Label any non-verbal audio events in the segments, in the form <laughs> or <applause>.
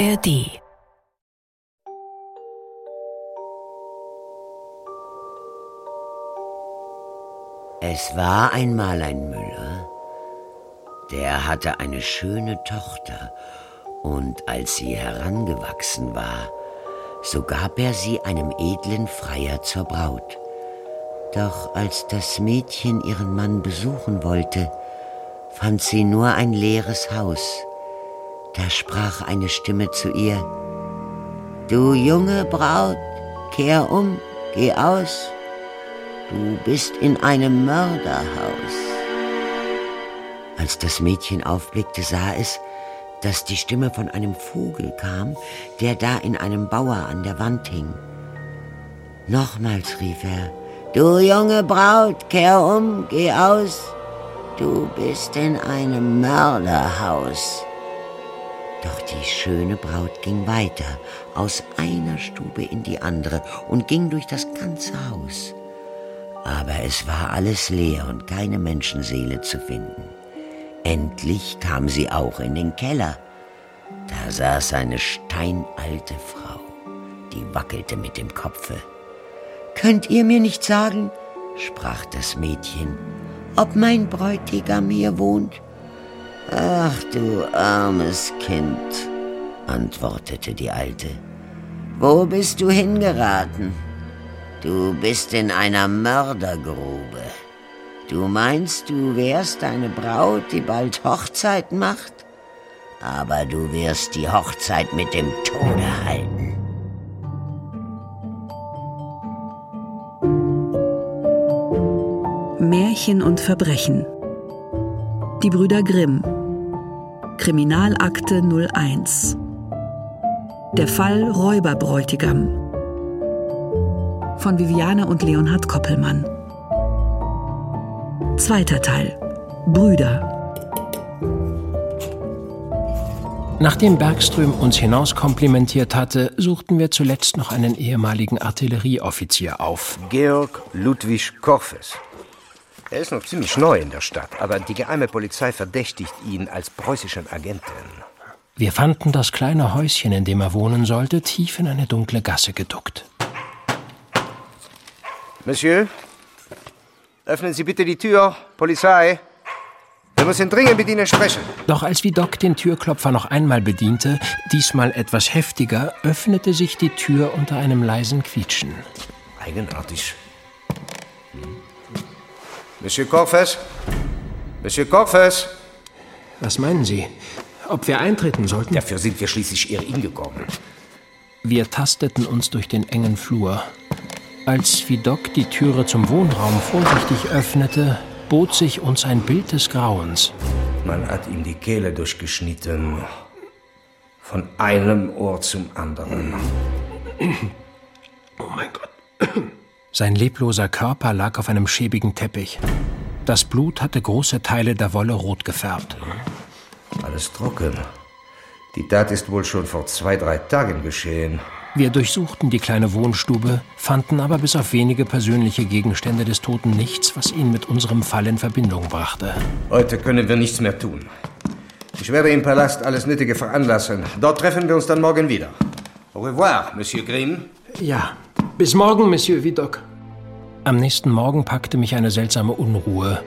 ARD Es war einmal ein Müller, der hatte eine schöne Tochter, und als sie herangewachsen war, so gab er sie einem edlen Freier zur Braut. Doch als das Mädchen ihren Mann besuchen wollte, fand sie nur ein leeres Haus. Da sprach eine Stimme zu ihr, Du junge Braut, kehr um, geh aus, du bist in einem Mörderhaus. Als das Mädchen aufblickte, sah es, dass die Stimme von einem Vogel kam, der da in einem Bauer an der Wand hing. Nochmals rief er, Du junge Braut, kehr um, geh aus, du bist in einem Mörderhaus. Doch die schöne Braut ging weiter, aus einer Stube in die andere und ging durch das ganze Haus. Aber es war alles leer und keine Menschenseele zu finden. Endlich kam sie auch in den Keller. Da saß eine steinalte Frau, die wackelte mit dem Kopfe. Könnt ihr mir nicht sagen, sprach das Mädchen, ob mein Bräutigam hier wohnt? Ach du armes Kind, antwortete die Alte. Wo bist du hingeraten? Du bist in einer Mördergrube. Du meinst, du wärst eine Braut, die bald Hochzeit macht? Aber du wirst die Hochzeit mit dem Tode halten. Märchen und Verbrechen. Die Brüder Grimm. Kriminalakte 01. Der Fall Räuberbräutigam. Von Viviane und Leonhard Koppelmann. Zweiter Teil. Brüder. Nachdem Bergström uns hinauskomplimentiert hatte, suchten wir zuletzt noch einen ehemaligen Artillerieoffizier auf. Georg Ludwig Korfes. Er ist noch ziemlich neu in der Stadt, aber die geheime Polizei verdächtigt ihn als preußischen Agenten. Wir fanden das kleine Häuschen, in dem er wohnen sollte, tief in eine dunkle Gasse geduckt. Monsieur, öffnen Sie bitte die Tür. Polizei. Wir müssen dringend mit Ihnen sprechen. Doch als Vidocq den Türklopfer noch einmal bediente, diesmal etwas heftiger, öffnete sich die Tür unter einem leisen Quietschen. Eigenartig. Monsieur Korfes? Monsieur Korfes? Was meinen Sie? Ob wir eintreten sollten? Dafür sind wir schließlich hier hingekommen. Wir tasteten uns durch den engen Flur. Als Vidocq die Türe zum Wohnraum vorsichtig öffnete, bot sich uns ein Bild des Grauens. Man hat ihm die Kehle durchgeschnitten. Von einem Ohr zum anderen. Oh mein Gott. Sein lebloser Körper lag auf einem schäbigen Teppich. Das Blut hatte große Teile der Wolle rot gefärbt. Alles trocken. Die Tat ist wohl schon vor zwei, drei Tagen geschehen. Wir durchsuchten die kleine Wohnstube, fanden aber bis auf wenige persönliche Gegenstände des Toten nichts, was ihn mit unserem Fall in Verbindung brachte. Heute können wir nichts mehr tun. Ich werde im Palast alles Nötige veranlassen. Dort treffen wir uns dann morgen wieder. Au revoir, Monsieur Grimm. Ja, bis morgen, Monsieur Vidocq. Am nächsten Morgen packte mich eine seltsame Unruhe.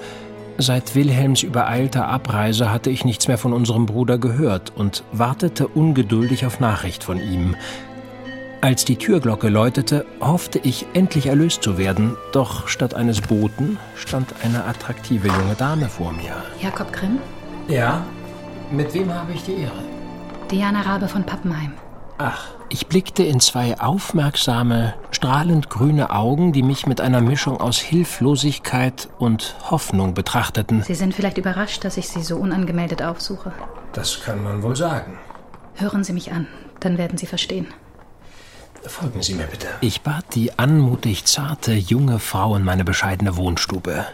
Seit Wilhelms übereilter Abreise hatte ich nichts mehr von unserem Bruder gehört und wartete ungeduldig auf Nachricht von ihm. Als die Türglocke läutete, hoffte ich, endlich erlöst zu werden, doch statt eines Boten stand eine attraktive junge Dame vor mir. Jakob Grimm? Ja? Mit wem habe ich die Ehre? Diana Rabe von Pappenheim. Ach, ich blickte in zwei aufmerksame, strahlend grüne Augen, die mich mit einer Mischung aus Hilflosigkeit und Hoffnung betrachteten. Sie sind vielleicht überrascht, dass ich Sie so unangemeldet aufsuche. Das kann man wohl sagen. Hören Sie mich an, dann werden Sie verstehen. Folgen Sie mir bitte. Ich bat die anmutig zarte junge Frau in meine bescheidene Wohnstube.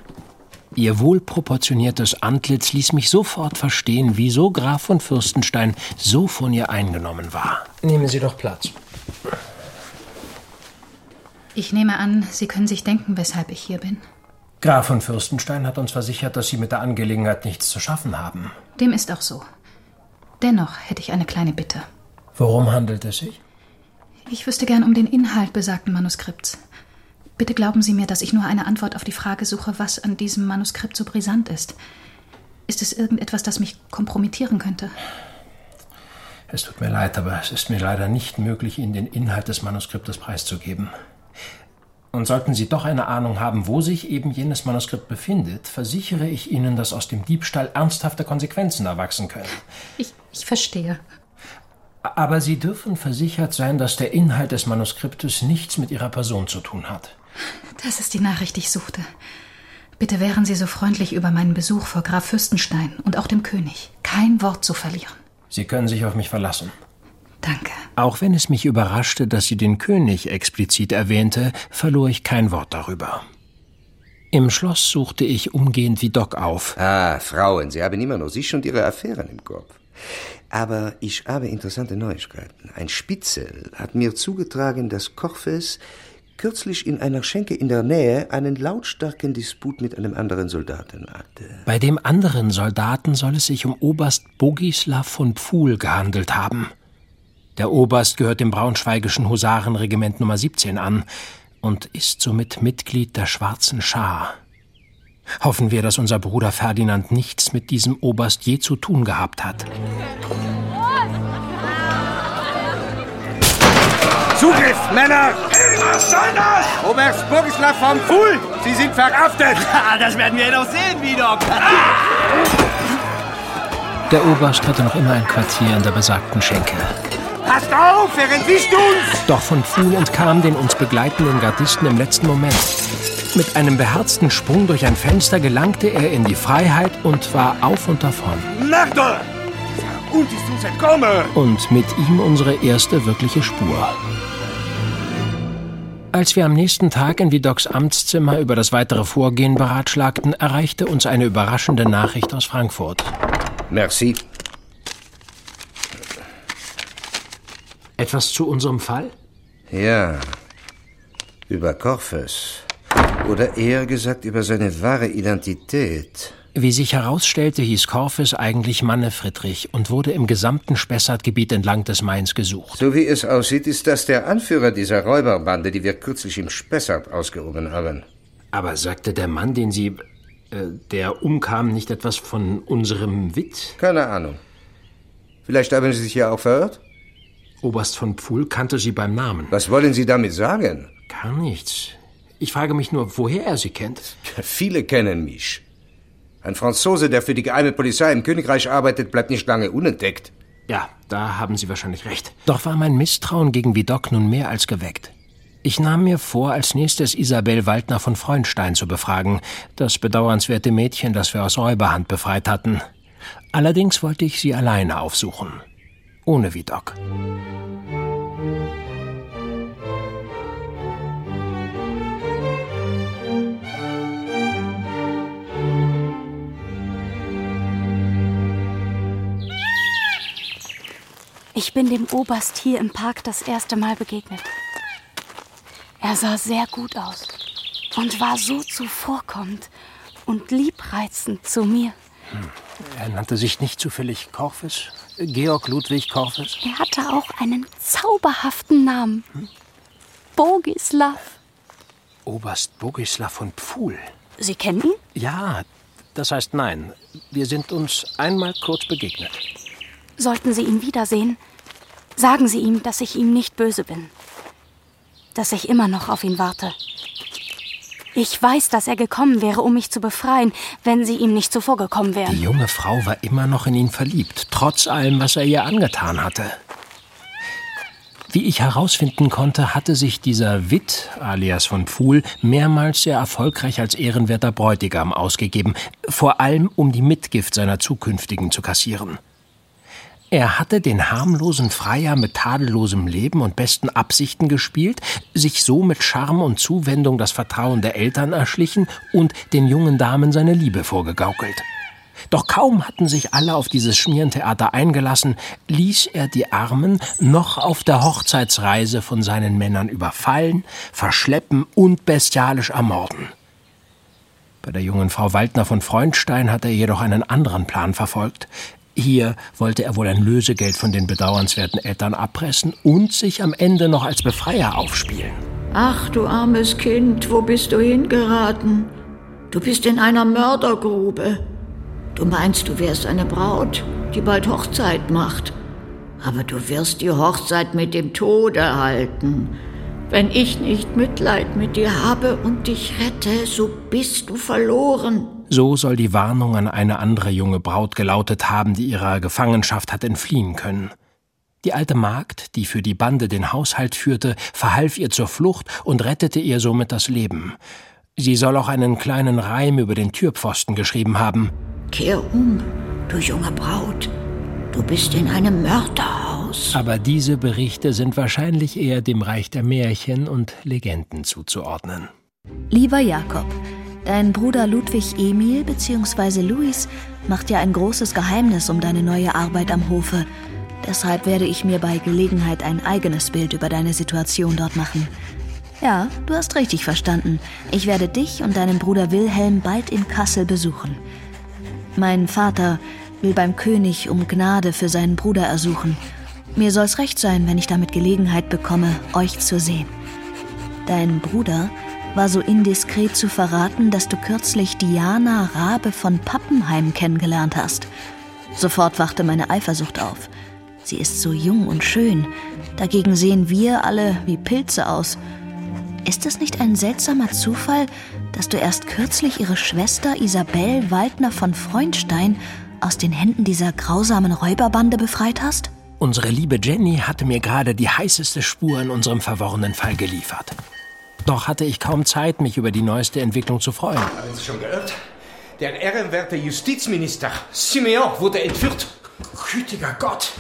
Ihr wohlproportioniertes Antlitz ließ mich sofort verstehen, wieso Graf von Fürstenstein so von ihr eingenommen war. Nehmen Sie doch Platz. Ich nehme an, Sie können sich denken, weshalb ich hier bin. Graf von Fürstenstein hat uns versichert, dass Sie mit der Angelegenheit nichts zu schaffen haben. Dem ist auch so. Dennoch hätte ich eine kleine Bitte. Worum handelt es sich? Ich wüsste gern um den Inhalt besagten Manuskripts. Bitte glauben Sie mir, dass ich nur eine Antwort auf die Frage suche, was an diesem Manuskript so brisant ist. Ist es irgendetwas, das mich kompromittieren könnte? Es tut mir leid, aber es ist mir leider nicht möglich, Ihnen den Inhalt des Manuskriptes preiszugeben. Und sollten Sie doch eine Ahnung haben, wo sich eben jenes Manuskript befindet, versichere ich Ihnen, dass aus dem Diebstahl ernsthafte Konsequenzen erwachsen können. Ich, ich verstehe. Aber Sie dürfen versichert sein, dass der Inhalt des Manuskriptes nichts mit Ihrer Person zu tun hat. Das ist die Nachricht, die ich suchte. Bitte wären Sie so freundlich, über meinen Besuch vor Graf Fürstenstein und auch dem König kein Wort zu verlieren. Sie können sich auf mich verlassen. Danke. Auch wenn es mich überraschte, dass sie den König explizit erwähnte, verlor ich kein Wort darüber. Im Schloss suchte ich umgehend wie Doc auf. Ah, Frauen, Sie haben immer noch sich und Ihre Affären im Kopf. Aber ich habe interessante Neuigkeiten. Ein Spitzel hat mir zugetragen, dass Korfes kürzlich in einer Schenke in der Nähe einen lautstarken Disput mit einem anderen Soldaten hatte. Bei dem anderen Soldaten soll es sich um Oberst Bogislav von Pfuhl gehandelt haben. Der Oberst gehört dem Braunschweigischen Husarenregiment Nummer 17 an und ist somit Mitglied der Schwarzen Schar. Hoffen wir, dass unser Bruder Ferdinand nichts mit diesem Oberst je zu tun gehabt hat. Zugriff, Männer! Was soll das? Oberst Bogislav vom Pfuhl, Sie sind verhaftet! <laughs> das werden wir noch sehen, Widok! Der Oberst hatte noch immer ein Quartier in der besagten Schenke. Passt auf, er entwischt uns! Doch von Pfuhl entkam den uns begleitenden Gardisten im letzten Moment. Mit einem beherzten Sprung durch ein Fenster gelangte er in die Freiheit und war auf und davon. Mörder! Und ist uns entkommen! Und mit ihm unsere erste wirkliche Spur. Als wir am nächsten Tag in Vidocs Amtszimmer über das weitere Vorgehen beratschlagten, erreichte uns eine überraschende Nachricht aus Frankfurt. Merci. Etwas zu unserem Fall? Ja, über Korfes. Oder eher gesagt über seine wahre Identität. Wie sich herausstellte, hieß Korfes eigentlich Manne Friedrich und wurde im gesamten Spessartgebiet entlang des Mains gesucht. So wie es aussieht, ist das der Anführer dieser Räuberbande, die wir kürzlich im Spessart ausgehoben haben. Aber sagte der Mann, den Sie, äh, der umkam, nicht etwas von unserem Witt? Keine Ahnung. Vielleicht haben Sie sich ja auch verirrt? Oberst von Pfuhl kannte Sie beim Namen. Was wollen Sie damit sagen? Gar nichts. Ich frage mich nur, woher er Sie kennt. Viele kennen mich. Ein Franzose, der für die geheime Polizei im Königreich arbeitet, bleibt nicht lange unentdeckt. Ja, da haben Sie wahrscheinlich recht. Doch war mein Misstrauen gegen Vidocq nun mehr als geweckt. Ich nahm mir vor, als nächstes Isabel Waldner von Freundstein zu befragen, das bedauernswerte Mädchen, das wir aus Räuberhand befreit hatten. Allerdings wollte ich sie alleine aufsuchen. Ohne Vidocq. Ich bin dem Oberst hier im Park das erste Mal begegnet. Er sah sehr gut aus und war so zuvorkommend und liebreizend zu mir. Hm. Er nannte sich nicht zufällig Korfes? Georg Ludwig Korfes? Er hatte auch einen zauberhaften Namen. Hm? Bogislav. Oberst Bogislav von Pfuhl. Sie kennen ihn? Ja, das heißt nein. Wir sind uns einmal kurz begegnet. Sollten Sie ihn wiedersehen, sagen Sie ihm, dass ich ihm nicht böse bin. Dass ich immer noch auf ihn warte. Ich weiß, dass er gekommen wäre, um mich zu befreien, wenn Sie ihm nicht zuvor gekommen wären. Die junge Frau war immer noch in ihn verliebt, trotz allem, was er ihr angetan hatte. Wie ich herausfinden konnte, hatte sich dieser Witt, alias von Pfuhl, mehrmals sehr erfolgreich als ehrenwerter Bräutigam ausgegeben, vor allem um die Mitgift seiner zukünftigen zu kassieren. Er hatte den harmlosen Freier mit tadellosem Leben und besten Absichten gespielt, sich so mit Charme und Zuwendung das Vertrauen der Eltern erschlichen und den jungen Damen seine Liebe vorgegaukelt. Doch kaum hatten sich alle auf dieses Schmierentheater eingelassen, ließ er die Armen noch auf der Hochzeitsreise von seinen Männern überfallen, verschleppen und bestialisch ermorden. Bei der jungen Frau Waldner von Freundstein hat er jedoch einen anderen Plan verfolgt. Hier wollte er wohl ein Lösegeld von den bedauernswerten Eltern abpressen und sich am Ende noch als Befreier aufspielen. Ach, du armes Kind, wo bist du hingeraten? Du bist in einer Mördergrube. Du meinst, du wärst eine Braut, die bald Hochzeit macht. Aber du wirst die Hochzeit mit dem Tode halten. Wenn ich nicht Mitleid mit dir habe und dich rette, so bist du verloren. So soll die Warnung an eine andere junge Braut gelautet haben, die ihrer Gefangenschaft hat entfliehen können. Die alte Magd, die für die Bande den Haushalt führte, verhalf ihr zur Flucht und rettete ihr somit das Leben. Sie soll auch einen kleinen Reim über den Türpfosten geschrieben haben. Kehr um, du junge Braut. Du bist in einem Mörderhaus. Aber diese Berichte sind wahrscheinlich eher dem Reich der Märchen und Legenden zuzuordnen. Lieber Jakob, dein Bruder Ludwig Emil bzw. Luis macht ja ein großes Geheimnis um deine neue Arbeit am Hofe. Deshalb werde ich mir bei Gelegenheit ein eigenes Bild über deine Situation dort machen. Ja, du hast richtig verstanden. Ich werde dich und deinen Bruder Wilhelm bald in Kassel besuchen. Mein Vater will beim König um Gnade für seinen Bruder ersuchen. Mir soll's recht sein, wenn ich damit Gelegenheit bekomme, euch zu sehen. Dein Bruder war so indiskret zu verraten, dass du kürzlich Diana Rabe von Pappenheim kennengelernt hast. Sofort wachte meine Eifersucht auf. Sie ist so jung und schön. Dagegen sehen wir alle wie Pilze aus. Ist es nicht ein seltsamer Zufall, dass du erst kürzlich ihre Schwester Isabel Waldner von Freundstein aus den Händen dieser grausamen Räuberbande befreit hast? Unsere liebe Jenny hatte mir gerade die heißeste Spur in unserem verworrenen Fall geliefert. Doch hatte ich kaum Zeit, mich über die neueste Entwicklung zu freuen. Haben Sie schon gehört? Der ehrenwerte Justizminister Simeon wurde entführt. Gütiger Gott!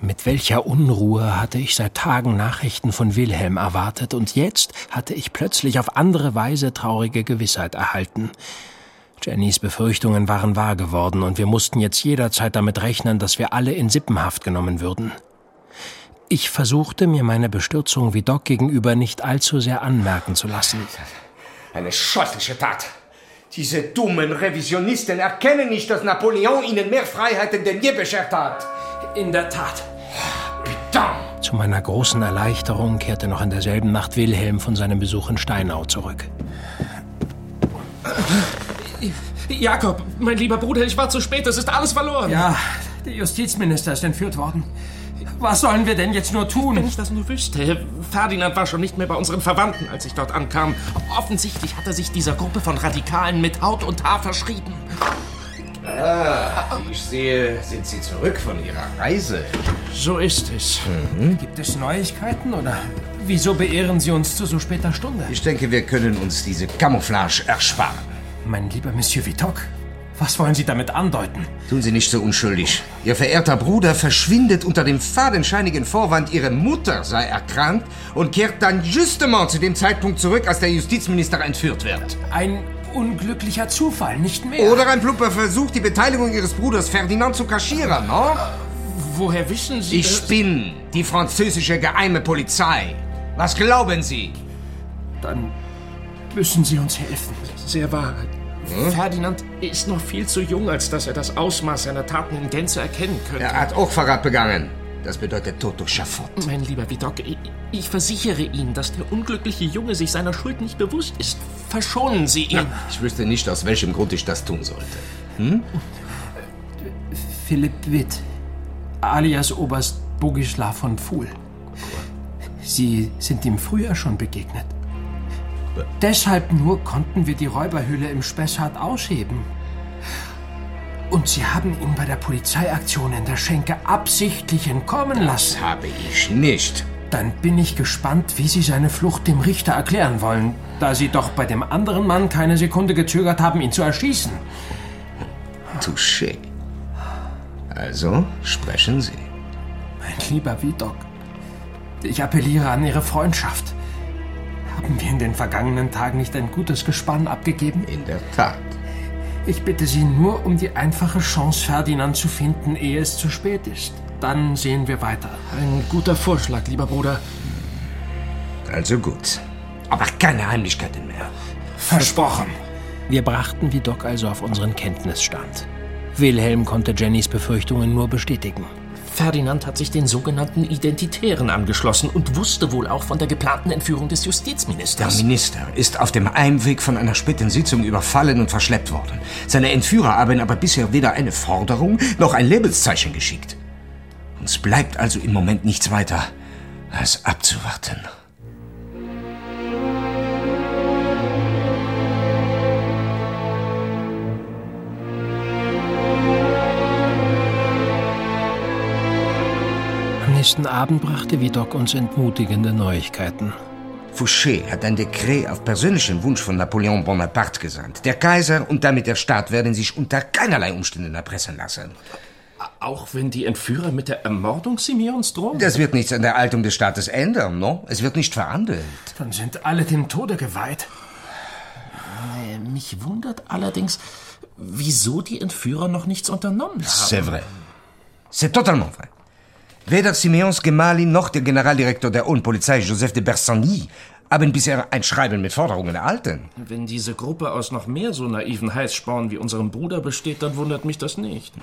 Mit welcher Unruhe hatte ich seit Tagen Nachrichten von Wilhelm erwartet, und jetzt hatte ich plötzlich auf andere Weise traurige Gewissheit erhalten. Jennys Befürchtungen waren wahr geworden, und wir mussten jetzt jederzeit damit rechnen, dass wir alle in Sippenhaft genommen würden. Ich versuchte, mir meine Bestürzung wie Doc gegenüber nicht allzu sehr anmerken zu lassen. Eine scheußliche Tat. Diese dummen Revisionisten erkennen nicht, dass Napoleon ihnen mehr Freiheiten denn je beschert hat. In der Tat. Putain. Zu meiner großen Erleichterung kehrte noch in derselben Nacht Wilhelm von seinem Besuch in Steinau zurück. Jakob, mein lieber Bruder, ich war zu spät, es ist alles verloren. Ja, der Justizminister ist entführt worden. Was sollen wir denn jetzt nur tun? Wenn ich das nur wüsste. Ferdinand war schon nicht mehr bei unseren Verwandten, als ich dort ankam. Offensichtlich hat er sich dieser Gruppe von Radikalen mit Haut und Haar verschrieben. Ah, wie ich sehe, sind Sie zurück von Ihrer Reise. So ist es. Mhm. Gibt es Neuigkeiten oder wieso beehren Sie uns zu so später Stunde? Ich denke, wir können uns diese Camouflage ersparen. Mein lieber Monsieur Vitoc, was wollen Sie damit andeuten? Tun Sie nicht so unschuldig. Ihr verehrter Bruder verschwindet unter dem fadenscheinigen Vorwand, Ihre Mutter sei erkrankt und kehrt dann justement zu dem Zeitpunkt zurück, als der Justizminister entführt wird. Ein unglücklicher Zufall, nicht mehr. Oder ein plumper Versuch, die Beteiligung Ihres Bruders Ferdinand zu kaschieren, no? Woher wissen Sie Ich das? bin die französische geheime Polizei. Was glauben Sie? Dann müssen Sie uns helfen. Sehr wahr. Hm? Ferdinand ist noch viel zu jung, als dass er das Ausmaß seiner Taten in Gänze erkennen könnte. Er hat auch Verrat begangen. Das bedeutet Tod durch Schafott. Mein lieber Vidocq, ich, ich, versichere Ihnen, dass der unglückliche Junge sich seiner Schuld nicht bewusst ist. Verschonen Sie ihn. Ja, ich wüsste nicht, aus welchem Grund ich das tun sollte. Hm? Philipp Witt, alias Oberst Bogislav von Pfuhl. Sie sind ihm früher schon begegnet. Deshalb nur konnten wir die Räuberhöhle im Spessart ausheben. Und Sie haben ihn bei der Polizeiaktion in der Schenke absichtlich entkommen lassen. Das habe ich nicht. Dann bin ich gespannt, wie Sie seine Flucht dem Richter erklären wollen, da Sie doch bei dem anderen Mann keine Sekunde gezögert haben, ihn zu erschießen. Touché. Also sprechen Sie. Mein lieber Vidok, ich appelliere an Ihre Freundschaft. Haben wir in den vergangenen Tagen nicht ein gutes Gespann abgegeben? In der Tat. Ich bitte Sie nur um die einfache Chance, Ferdinand zu finden, ehe es zu spät ist. Dann sehen wir weiter. Ein guter Vorschlag, lieber Bruder. Also gut. Aber keine Heimlichkeiten mehr. Versprochen. Wir brachten Vidocq also auf unseren Kenntnisstand. Wilhelm konnte Jennys Befürchtungen nur bestätigen. Ferdinand hat sich den sogenannten Identitären angeschlossen und wusste wohl auch von der geplanten Entführung des Justizministers. Der Minister ist auf dem Heimweg von einer späten Sitzung überfallen und verschleppt worden. Seine Entführer haben aber bisher weder eine Forderung noch ein Lebenszeichen geschickt. Uns bleibt also im Moment nichts weiter, als abzuwarten. Nächsten Abend brachte Vidocq uns entmutigende Neuigkeiten. Fouché hat ein Dekret auf persönlichen Wunsch von Napoleon Bonaparte gesandt. Der Kaiser und damit der Staat werden sich unter keinerlei Umständen erpressen lassen. Auch wenn die Entführer mit der Ermordung Simeons drohen? Das wird nichts an der Haltung des Staates ändern, no? Es wird nicht verhandelt. Dann sind alle dem Tode geweiht. Äh, mich wundert allerdings, wieso die Entführer noch nichts unternommen haben. C'est vrai. C'est totalement vrai. Weder Simeons Gemahlin noch der Generaldirektor der Polizei, Joseph de Bersani, haben bisher ein Schreiben mit Forderungen erhalten. Wenn diese Gruppe aus noch mehr so naiven Heißsporn wie unserem Bruder besteht, dann wundert mich das nicht.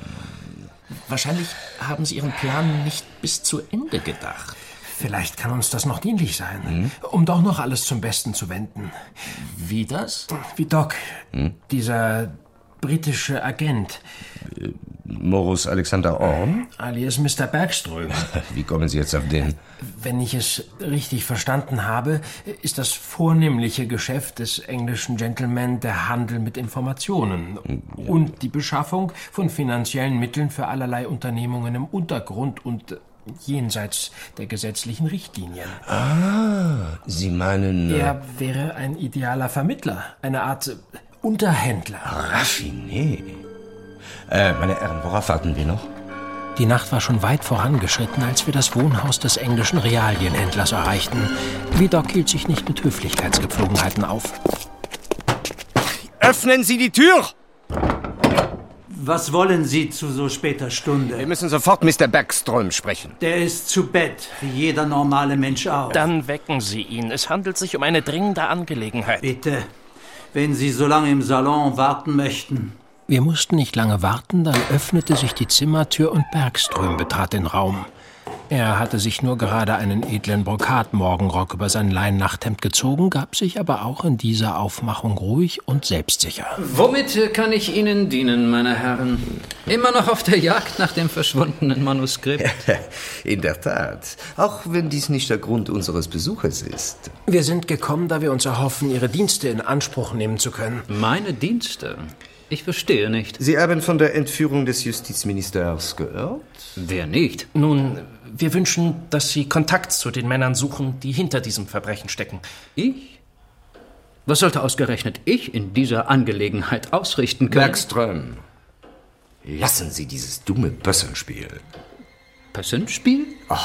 Wahrscheinlich haben sie ihren Plan nicht bis zu Ende gedacht. Vielleicht kann uns das noch dienlich sein, hm? um doch noch alles zum Besten zu wenden. Wie das? Wie Doc, hm? dieser britische Agent. Morus Alexander Orm? Alias Mr. Bergström. <laughs> Wie kommen Sie jetzt auf den? Wenn ich es richtig verstanden habe, ist das vornehmliche Geschäft des englischen Gentleman der Handel mit Informationen ja. und die Beschaffung von finanziellen Mitteln für allerlei Unternehmungen im Untergrund und jenseits der gesetzlichen Richtlinien. Ah, Sie meinen. Äh, er wäre ein idealer Vermittler, eine Art Unterhändler. Raffiné. Äh, meine Herren, worauf warten wir noch? Die Nacht war schon weit vorangeschritten, als wir das Wohnhaus des englischen Realienhändlers erreichten. Vidocq hielt sich nicht mit Höflichkeitsgepflogenheiten auf. Öffnen Sie die Tür! Was wollen Sie zu so später Stunde? Wir müssen sofort Mr. Bergström sprechen. Der ist zu Bett, wie jeder normale Mensch auch. Dann wecken Sie ihn. Es handelt sich um eine dringende Angelegenheit. Bitte, wenn Sie so lange im Salon warten möchten. Wir mussten nicht lange warten, dann öffnete sich die Zimmertür und Bergström betrat den Raum. Er hatte sich nur gerade einen edlen Brokatmorgenrock über sein Leinnachthemd gezogen, gab sich aber auch in dieser Aufmachung ruhig und selbstsicher. Womit kann ich Ihnen dienen, meine Herren? Immer noch auf der Jagd nach dem verschwundenen Manuskript? <laughs> in der Tat. Auch wenn dies nicht der Grund unseres Besuches ist. Wir sind gekommen, da wir uns erhoffen, Ihre Dienste in Anspruch nehmen zu können. Meine Dienste? Ich verstehe nicht. Sie haben von der Entführung des Justizministers gehört? Wer nicht? Nun, wir wünschen, dass Sie Kontakt zu den Männern suchen, die hinter diesem Verbrechen stecken. Ich? Was sollte ausgerechnet ich in dieser Angelegenheit ausrichten können? Bergström, lassen Sie dieses dumme Pössenspiel. Pössenspiel? Oh,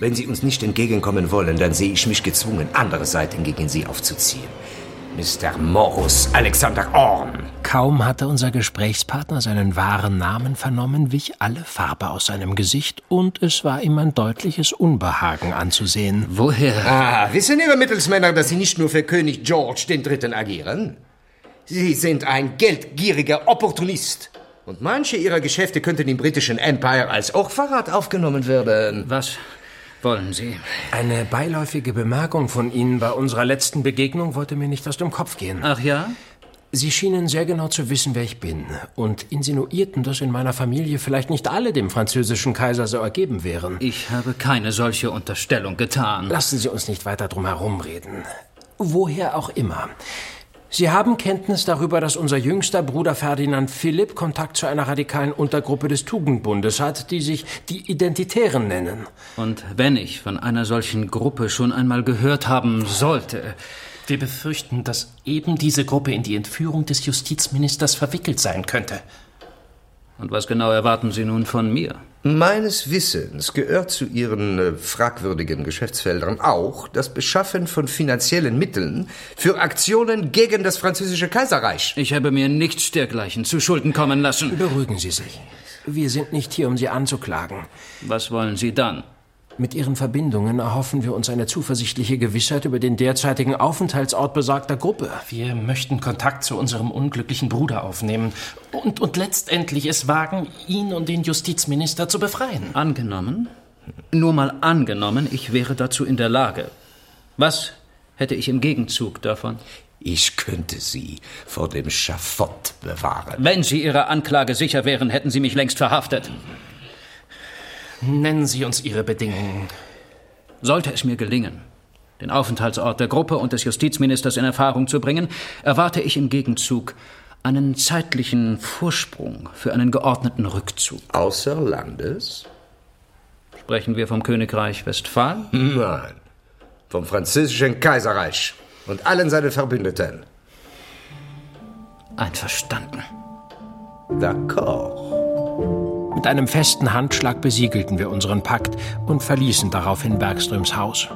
wenn Sie uns nicht entgegenkommen wollen, dann sehe ich mich gezwungen, andere Seiten gegen Sie aufzuziehen. Mr. Morus Alexander Orm. Kaum hatte unser Gesprächspartner seinen wahren Namen vernommen, wich alle Farbe aus seinem Gesicht und es war ihm ein deutliches Unbehagen anzusehen. Woher? Ah, wissen Ihre Mittelsmänner, dass Sie nicht nur für König George III. agieren? Sie sind ein geldgieriger Opportunist. Und manche Ihrer Geschäfte könnten im britischen Empire als Hochverrat aufgenommen werden. Was wollen Sie? Eine beiläufige Bemerkung von Ihnen bei unserer letzten Begegnung wollte mir nicht aus dem Kopf gehen. Ach ja? Sie schienen sehr genau zu wissen, wer ich bin und insinuierten, dass in meiner Familie vielleicht nicht alle dem französischen Kaiser so ergeben wären. Ich habe keine solche Unterstellung getan. Lassen Sie uns nicht weiter drum herumreden. Woher auch immer. Sie haben Kenntnis darüber, dass unser jüngster Bruder Ferdinand Philipp Kontakt zu einer radikalen Untergruppe des Tugendbundes hat, die sich die Identitären nennen. Und wenn ich von einer solchen Gruppe schon einmal gehört haben sollte. Wir befürchten, dass eben diese Gruppe in die Entführung des Justizministers verwickelt sein könnte. Und was genau erwarten Sie nun von mir? Meines Wissens gehört zu Ihren äh, fragwürdigen Geschäftsfeldern auch das Beschaffen von finanziellen Mitteln für Aktionen gegen das französische Kaiserreich. Ich habe mir nichts dergleichen zu Schulden kommen lassen. Beruhigen Sie sich. Wir sind nicht hier, um Sie anzuklagen. Was wollen Sie dann? Mit Ihren Verbindungen erhoffen wir uns eine zuversichtliche Gewissheit über den derzeitigen Aufenthaltsort besagter Gruppe. Wir möchten Kontakt zu unserem unglücklichen Bruder aufnehmen und, und letztendlich es wagen, ihn und den Justizminister zu befreien. Angenommen, nur mal angenommen, ich wäre dazu in der Lage. Was hätte ich im Gegenzug davon? Ich könnte Sie vor dem Schafott bewahren. Wenn Sie Ihrer Anklage sicher wären, hätten Sie mich längst verhaftet. Nennen Sie uns Ihre Bedingungen. Sollte es mir gelingen, den Aufenthaltsort der Gruppe und des Justizministers in Erfahrung zu bringen, erwarte ich im Gegenzug einen zeitlichen Vorsprung für einen geordneten Rückzug. Außer Landes? Sprechen wir vom Königreich Westfalen? Nein, vom französischen Kaiserreich und allen seinen Verbündeten. Einverstanden. D'accord. Mit einem festen Handschlag besiegelten wir unseren Pakt und verließen daraufhin Bergströms Haus.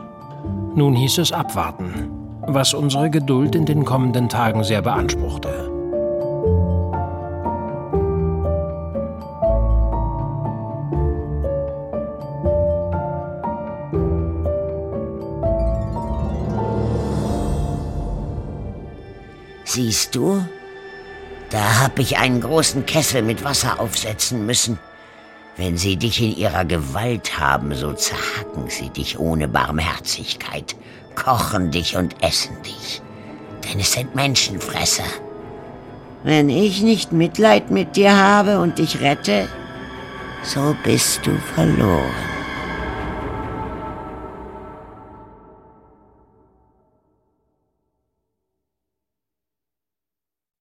Nun hieß es abwarten, was unsere Geduld in den kommenden Tagen sehr beanspruchte. Siehst du? Da hab ich einen großen Kessel mit Wasser aufsetzen müssen. Wenn sie dich in ihrer Gewalt haben, so zerhacken sie dich ohne Barmherzigkeit, kochen dich und essen dich. Denn es sind Menschenfresser. Wenn ich nicht Mitleid mit dir habe und dich rette, so bist du verloren.